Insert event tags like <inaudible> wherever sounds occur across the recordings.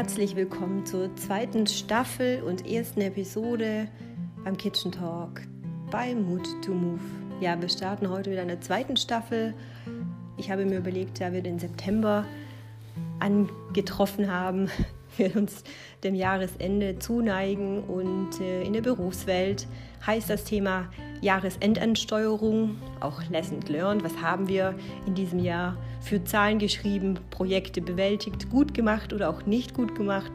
Herzlich willkommen zur zweiten Staffel und ersten Episode beim Kitchen Talk bei Mood to Move. Ja, wir starten heute wieder eine zweiten Staffel. Ich habe mir überlegt, da wir den September angetroffen haben, <laughs> wir uns dem Jahresende zuneigen und äh, in der Berufswelt heißt das Thema Jahresendansteuerung, auch Lesson Learned. Was haben wir in diesem Jahr für Zahlen geschrieben, Projekte bewältigt, gut gemacht oder auch nicht gut gemacht?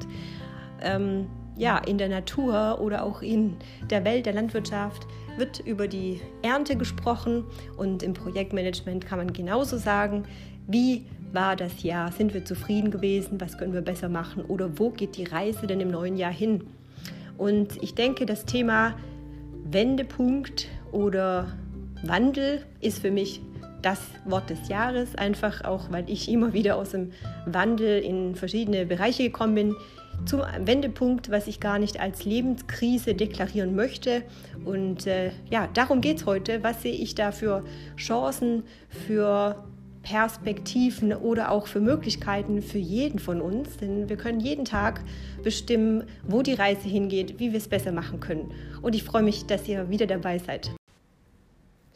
Ähm, ja, in der Natur oder auch in der Welt der Landwirtschaft wird über die Ernte gesprochen und im Projektmanagement kann man genauso sagen, wie war das Jahr, sind wir zufrieden gewesen, was können wir besser machen oder wo geht die Reise denn im neuen Jahr hin? Und ich denke, das Thema Wendepunkt oder Wandel ist für mich das Wort des Jahres, einfach auch, weil ich immer wieder aus dem Wandel in verschiedene Bereiche gekommen bin. Zum Wendepunkt, was ich gar nicht als Lebenskrise deklarieren möchte. Und äh, ja, darum geht es heute. Was sehe ich da für Chancen, für Perspektiven oder auch für Möglichkeiten für jeden von uns. Denn wir können jeden Tag bestimmen, wo die Reise hingeht, wie wir es besser machen können. Und ich freue mich, dass ihr wieder dabei seid.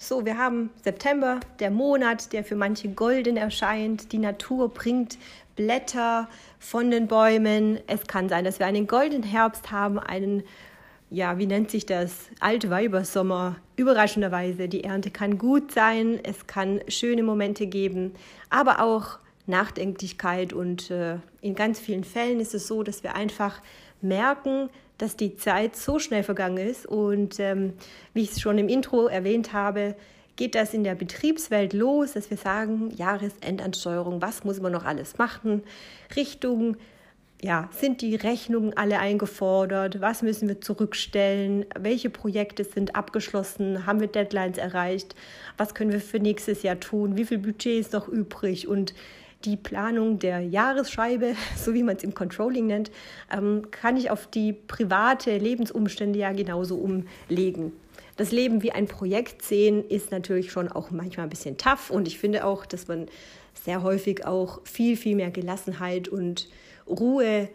So, wir haben September, der Monat, der für manche golden erscheint. Die Natur bringt Blätter von den Bäumen. Es kann sein, dass wir einen goldenen Herbst haben, einen ja, wie nennt sich das? Altweibersommer. Überraschenderweise, die Ernte kann gut sein, es kann schöne Momente geben, aber auch Nachdenklichkeit. Und äh, in ganz vielen Fällen ist es so, dass wir einfach merken, dass die Zeit so schnell vergangen ist. Und ähm, wie ich es schon im Intro erwähnt habe, geht das in der Betriebswelt los, dass wir sagen, Jahresendansteuerung, was muss man noch alles machen? Richtung ja, sind die Rechnungen alle eingefordert? Was müssen wir zurückstellen? Welche Projekte sind abgeschlossen? Haben wir Deadlines erreicht? Was können wir für nächstes Jahr tun? Wie viel Budget ist noch übrig? Und die Planung der Jahresscheibe, <laughs> so wie man es im Controlling nennt, ähm, kann ich auf die private Lebensumstände ja genauso umlegen. Das Leben wie ein Projekt sehen ist natürlich schon auch manchmal ein bisschen tough und ich finde auch, dass man sehr häufig auch viel, viel mehr Gelassenheit und Ruhe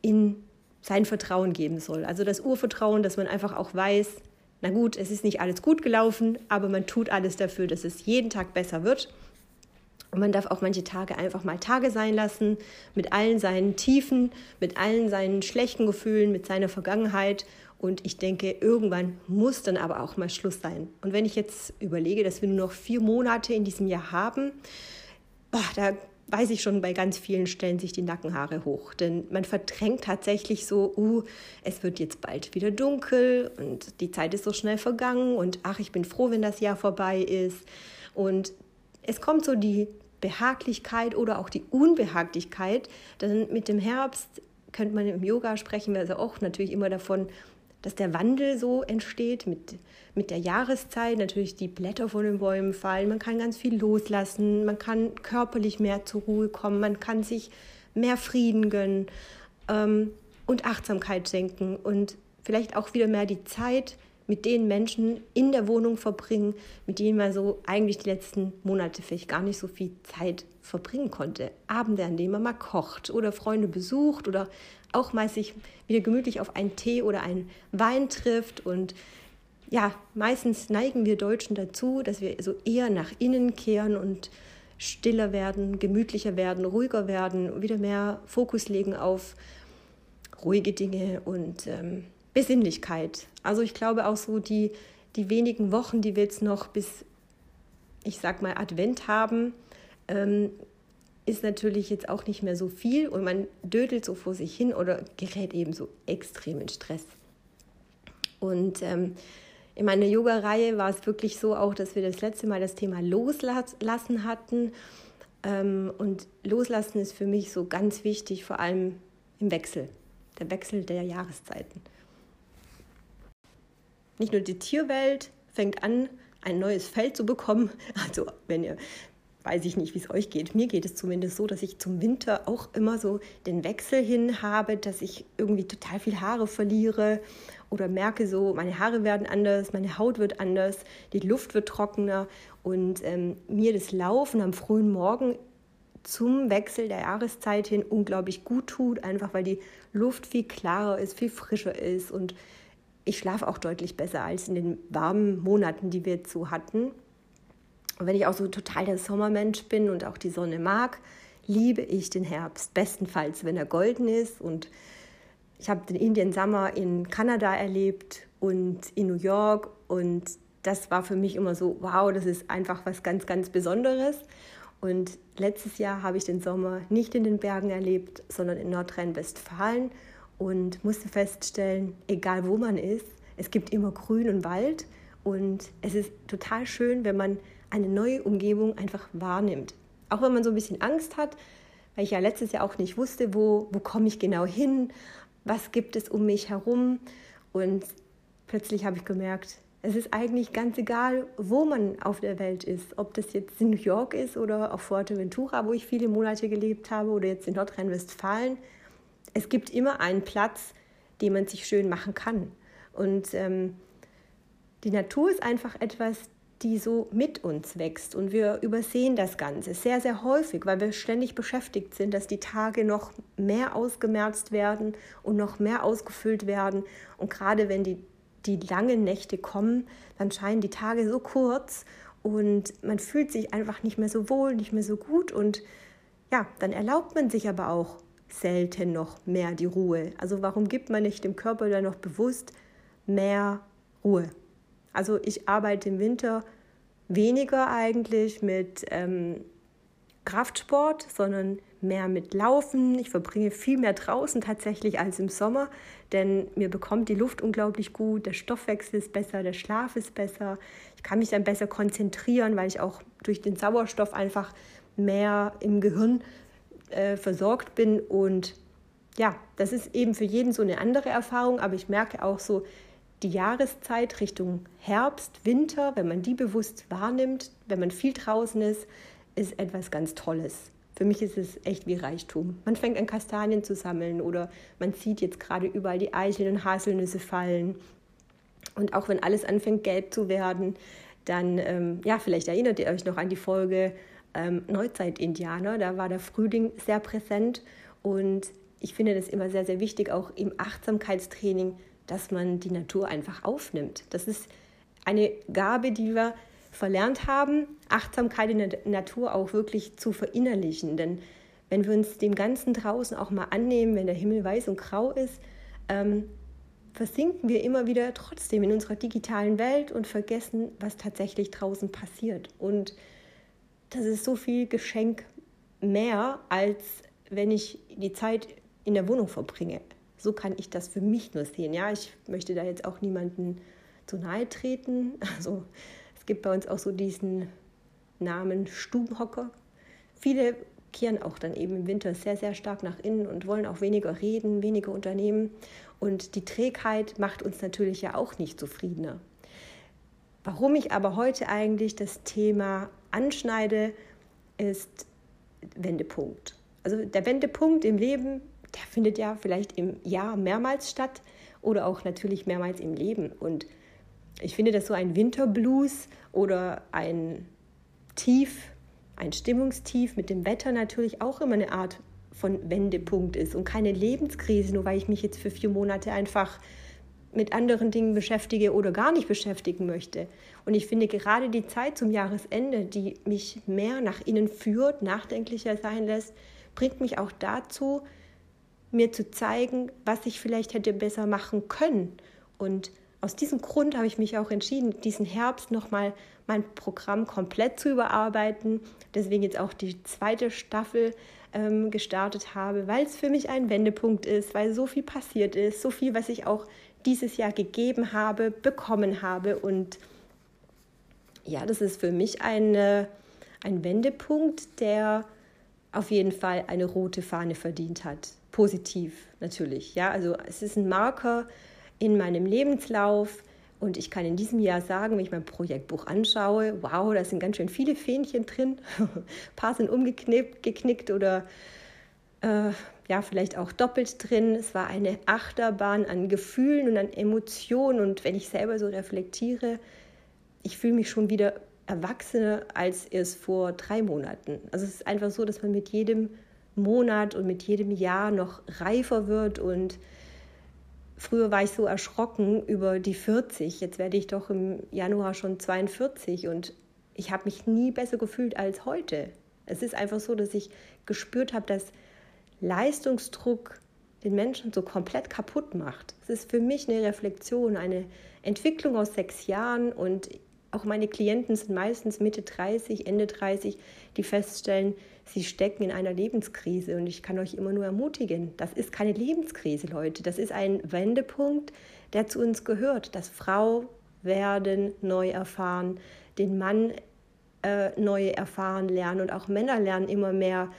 in sein Vertrauen geben soll. Also das Urvertrauen, dass man einfach auch weiß, na gut, es ist nicht alles gut gelaufen, aber man tut alles dafür, dass es jeden Tag besser wird. Und man darf auch manche Tage einfach mal Tage sein lassen, mit allen seinen Tiefen, mit allen seinen schlechten Gefühlen, mit seiner Vergangenheit. Und ich denke, irgendwann muss dann aber auch mal Schluss sein. Und wenn ich jetzt überlege, dass wir nur noch vier Monate in diesem Jahr haben, boah, da weiß ich schon, bei ganz vielen stellen sich die Nackenhaare hoch. Denn man verdrängt tatsächlich so, uh, es wird jetzt bald wieder dunkel und die Zeit ist so schnell vergangen und ach, ich bin froh, wenn das Jahr vorbei ist. Und es kommt so die Behaglichkeit oder auch die Unbehaglichkeit. Denn mit dem Herbst könnte man im Yoga sprechen, also auch natürlich immer davon, dass der Wandel so entsteht mit, mit der Jahreszeit. Natürlich die Blätter von den Bäumen fallen, man kann ganz viel loslassen, man kann körperlich mehr zur Ruhe kommen, man kann sich mehr Frieden gönnen ähm, und Achtsamkeit senken und vielleicht auch wieder mehr die Zeit mit den Menschen in der Wohnung verbringen, mit denen man so eigentlich die letzten Monate vielleicht gar nicht so viel Zeit verbringen konnte. Abende, an denen man mal kocht oder Freunde besucht oder auch mal sich wieder gemütlich auf einen Tee oder einen Wein trifft. Und ja, meistens neigen wir Deutschen dazu, dass wir so eher nach innen kehren und stiller werden, gemütlicher werden, ruhiger werden, wieder mehr Fokus legen auf ruhige Dinge und ähm, Besinnlichkeit. Also ich glaube auch so die, die wenigen Wochen, die wir jetzt noch bis, ich sag mal, Advent haben, ähm, ist natürlich jetzt auch nicht mehr so viel und man dödelt so vor sich hin oder gerät eben so extrem in Stress. Und ähm, in meiner Yoga-Reihe war es wirklich so auch, dass wir das letzte Mal das Thema Loslassen hatten. Ähm, und Loslassen ist für mich so ganz wichtig, vor allem im Wechsel, der Wechsel der Jahreszeiten. Nicht nur die Tierwelt fängt an, ein neues Feld zu bekommen. <laughs> Also wenn ihr weiß ich nicht, wie es euch geht. Mir geht es zumindest so, dass ich zum Winter auch immer so den Wechsel hin habe, dass ich irgendwie total viel Haare verliere oder merke so, meine Haare werden anders, meine Haut wird anders, die Luft wird trockener und ähm, mir das Laufen am frühen Morgen zum Wechsel der Jahreszeit hin unglaublich gut tut, einfach weil die Luft viel klarer ist, viel frischer ist und ich schlafe auch deutlich besser als in den warmen Monaten, die wir jetzt so hatten. Und wenn ich auch so total der Sommermensch bin und auch die Sonne mag, liebe ich den Herbst. Bestenfalls, wenn er golden ist. Und ich habe den Indian Summer in Kanada erlebt und in New York. Und das war für mich immer so, wow, das ist einfach was ganz, ganz Besonderes. Und letztes Jahr habe ich den Sommer nicht in den Bergen erlebt, sondern in Nordrhein-Westfalen und musste feststellen, egal wo man ist, es gibt immer Grün und Wald und es ist total schön, wenn man eine neue Umgebung einfach wahrnimmt. Auch wenn man so ein bisschen Angst hat, weil ich ja letztes Jahr auch nicht wusste, wo, wo komme ich genau hin, was gibt es um mich herum. Und plötzlich habe ich gemerkt, es ist eigentlich ganz egal, wo man auf der Welt ist. Ob das jetzt in New York ist oder auf Fuerteventura, wo ich viele Monate gelebt habe, oder jetzt in Nordrhein-Westfalen. Es gibt immer einen Platz, den man sich schön machen kann. Und ähm, die Natur ist einfach etwas, die so mit uns wächst. Und wir übersehen das Ganze sehr, sehr häufig, weil wir ständig beschäftigt sind, dass die Tage noch mehr ausgemerzt werden und noch mehr ausgefüllt werden. Und gerade wenn die die langen Nächte kommen, dann scheinen die Tage so kurz und man fühlt sich einfach nicht mehr so wohl, nicht mehr so gut und ja, dann erlaubt man sich aber auch selten noch mehr die Ruhe. Also warum gibt man nicht dem Körper dann noch bewusst mehr Ruhe? Also ich arbeite im Winter weniger eigentlich mit ähm, Kraftsport, sondern mehr mit Laufen. Ich verbringe viel mehr draußen tatsächlich als im Sommer, denn mir bekommt die Luft unglaublich gut, der Stoffwechsel ist besser, der Schlaf ist besser. Ich kann mich dann besser konzentrieren, weil ich auch durch den Sauerstoff einfach mehr im Gehirn äh, versorgt bin. Und ja, das ist eben für jeden so eine andere Erfahrung, aber ich merke auch so, die Jahreszeit Richtung Herbst, Winter, wenn man die bewusst wahrnimmt, wenn man viel draußen ist, ist etwas ganz Tolles. Für mich ist es echt wie Reichtum. Man fängt an Kastanien zu sammeln oder man sieht jetzt gerade überall die Eicheln und Haselnüsse fallen. Und auch wenn alles anfängt gelb zu werden, dann, ähm, ja, vielleicht erinnert ihr euch noch an die Folge ähm, Neuzeit-Indianer. Da war der Frühling sehr präsent und ich finde das immer sehr, sehr wichtig, auch im Achtsamkeitstraining, dass man die Natur einfach aufnimmt. Das ist eine Gabe, die wir verlernt haben, Achtsamkeit in der Natur auch wirklich zu verinnerlichen. Denn wenn wir uns dem Ganzen draußen auch mal annehmen, wenn der Himmel weiß und grau ist, ähm, versinken wir immer wieder trotzdem in unserer digitalen Welt und vergessen, was tatsächlich draußen passiert. Und das ist so viel Geschenk mehr, als wenn ich die Zeit in der Wohnung verbringe. So kann ich das für mich nur sehen. Ja, ich möchte da jetzt auch niemanden zu nahe treten. <laughs> Also es gibt bei uns auch so diesen Namen Stubenhocker. Viele kehren auch dann eben im Winter sehr, sehr stark nach innen und wollen auch weniger reden, weniger unternehmen. Und die Trägheit macht uns natürlich ja auch nicht zufriedener. Warum ich aber heute eigentlich das Thema anschneide, ist Wendepunkt. Also der Wendepunkt im Leben, der findet ja vielleicht im Jahr mehrmals statt oder auch natürlich mehrmals im Leben. Und ich finde, dass so ein Winterblues oder ein Tief, ein Stimmungstief mit dem Wetter natürlich auch immer eine Art von Wendepunkt ist und keine Lebenskrise, nur weil ich mich jetzt für vier Monate einfach mit anderen Dingen beschäftige oder gar nicht beschäftigen möchte. Und ich finde gerade die Zeit zum Jahresende, die mich mehr nach innen führt, nachdenklicher sein lässt, bringt mich auch dazu, mir zu zeigen, was ich vielleicht hätte besser machen können. Und aus diesem Grund habe ich mich auch entschieden, diesen Herbst nochmal mein Programm komplett zu überarbeiten. Deswegen jetzt auch die zweite Staffel ähm, gestartet habe, weil es für mich ein Wendepunkt ist, weil so viel passiert ist, so viel, was ich auch dieses Jahr gegeben habe, bekommen habe. Und ja, das ist für mich eine, ein Wendepunkt, der auf jeden Fall eine rote Fahne verdient hat. Positiv natürlich. Ja, also es ist ein Marker in meinem Lebenslauf. Und ich kann in diesem Jahr sagen, wenn ich mein Projektbuch anschaue, wow, da sind ganz schön viele Fähnchen drin. Ein <laughs> paar sind umgeknickt geknickt oder äh, ja, vielleicht auch doppelt drin. Es war eine Achterbahn an Gefühlen und an Emotionen. Und wenn ich selber so reflektiere, ich fühle mich schon wieder erwachsener als erst vor drei Monaten. Also es ist einfach so, dass man mit jedem Monat und mit jedem Jahr noch reifer wird und früher war ich so erschrocken über die 40, jetzt werde ich doch im Januar schon 42 und ich habe mich nie besser gefühlt als heute. Es ist einfach so, dass ich gespürt habe, dass Leistungsdruck den Menschen so komplett kaputt macht. Es ist für mich eine Reflexion, eine Entwicklung aus sechs Jahren und auch meine Klienten sind meistens Mitte 30, Ende 30, die feststellen, sie stecken in einer Lebenskrise. Und ich kann euch immer nur ermutigen, das ist keine Lebenskrise, Leute. Das ist ein Wendepunkt, der zu uns gehört. Das Frau werden neu erfahren, den Mann äh, neu erfahren lernen und auch Männer lernen immer mehr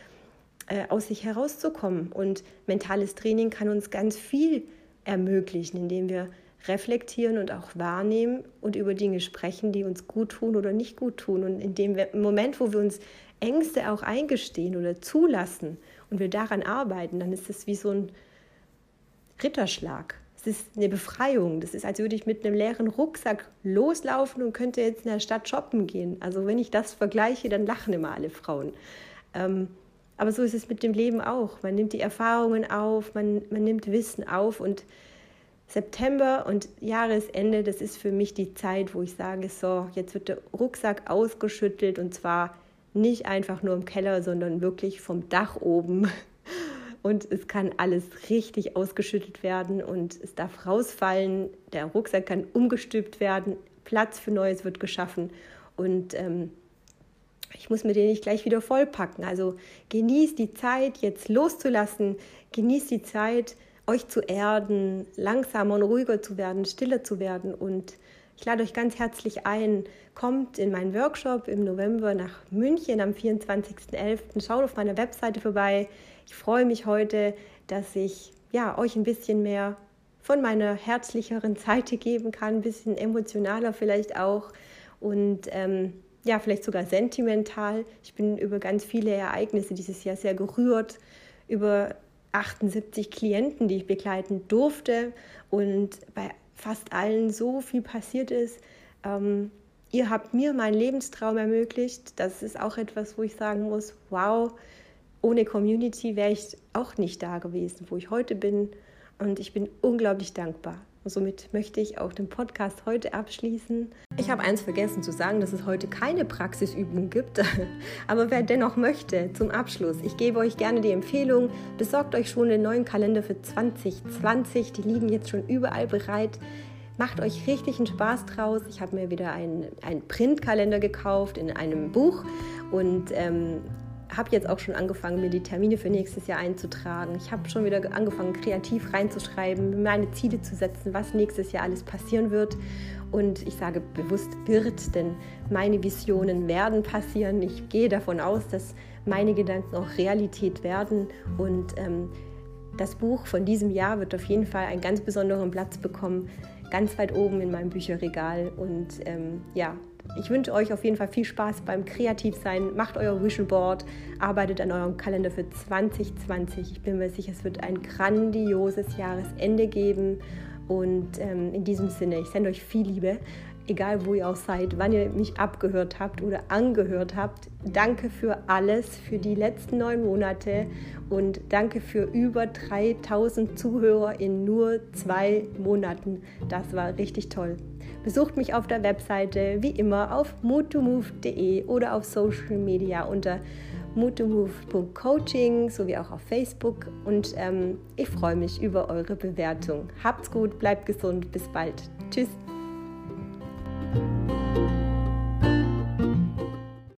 äh, aus sich herauszukommen. Und mentales Training kann uns ganz viel ermöglichen, indem wir reflektieren und auch wahrnehmen und über Dinge sprechen, die uns gut tun oder nicht gut tun. Und in dem Moment, wo wir uns Ängste auch eingestehen oder zulassen und wir daran arbeiten, dann ist es wie so ein Ritterschlag. Es ist eine Befreiung. Das ist, als würde ich mit einem leeren Rucksack loslaufen und könnte jetzt in der Stadt shoppen gehen. Also wenn ich das vergleiche, dann lachen immer alle Frauen. Ähm, aber so ist es mit dem Leben auch. Man nimmt die Erfahrungen auf, man, man nimmt Wissen auf und September und Jahresende, das ist für mich die Zeit, wo ich sage, so, jetzt wird der Rucksack ausgeschüttelt und zwar nicht einfach nur im Keller, sondern wirklich vom Dach oben. Und es kann alles richtig ausgeschüttet werden und es darf rausfallen. Der Rucksack kann umgestülpt werden, Platz für Neues wird geschaffen und ähm, ich muss mir den nicht gleich wieder vollpacken. Also genießt die Zeit, jetzt loszulassen, genießt die Zeit, euch zu erden, langsamer und ruhiger zu werden, stiller zu werden. Und ich lade euch ganz herzlich ein, kommt in meinen Workshop im November nach München am 24.11. Schaut auf meiner Webseite vorbei. Ich freue mich heute, dass ich ja, euch ein bisschen mehr von meiner herzlicheren Seite geben kann, ein bisschen emotionaler vielleicht auch und ähm, ja, vielleicht sogar sentimental. Ich bin über ganz viele Ereignisse dieses Jahr sehr gerührt, über 78 Klienten, die ich begleiten durfte und bei fast allen so viel passiert ist. Ähm, ihr habt mir meinen Lebenstraum ermöglicht. Das ist auch etwas, wo ich sagen muss, wow, ohne Community wäre ich auch nicht da gewesen, wo ich heute bin. Und ich bin unglaublich dankbar. Und somit möchte ich auch den Podcast heute abschließen. Ich habe eins vergessen zu sagen, dass es heute keine Praxisübung gibt. <laughs> Aber wer dennoch möchte, zum Abschluss, ich gebe euch gerne die Empfehlung, besorgt euch schon den neuen Kalender für 2020. Die liegen jetzt schon überall bereit. Macht euch richtig einen Spaß draus. Ich habe mir wieder einen, Printkalender gekauft in einem Buch und ähm, habe jetzt auch schon angefangen, mir die Termine für nächstes Jahr einzutragen. Ich habe schon wieder angefangen, kreativ reinzuschreiben, meine Ziele zu setzen, was nächstes Jahr alles passieren wird. Und ich sage bewusst wird, denn meine Visionen werden passieren. Ich gehe davon aus, dass meine Gedanken auch Realität werden. Und ähm, das Buch von diesem Jahr wird auf jeden Fall einen ganz besonderen Platz bekommen, ganz weit oben in meinem Bücherregal. Und ähm, ja, ich wünsche euch auf jeden Fall viel Spaß beim Kreativsein. Macht euer Vision Board, arbeitet an eurem Kalender für 2020. Ich bin mir sicher, es wird ein grandioses Jahresende geben. Und ähm, in diesem Sinne, ich sende euch viel Liebe, egal wo ihr auch seid, wann ihr mich abgehört habt oder angehört habt. Danke für alles, für die letzten neun Monate und danke für über 3000 Zuhörer in nur zwei Monaten. Das war richtig toll. Besucht mich auf der Webseite wie immer auf moodtomove.de oder auf Social Media unter moodtomove.coaching sowie auch auf Facebook und ähm, ich freue mich über eure Bewertung. Habt's gut, bleibt gesund, bis bald. Tschüss.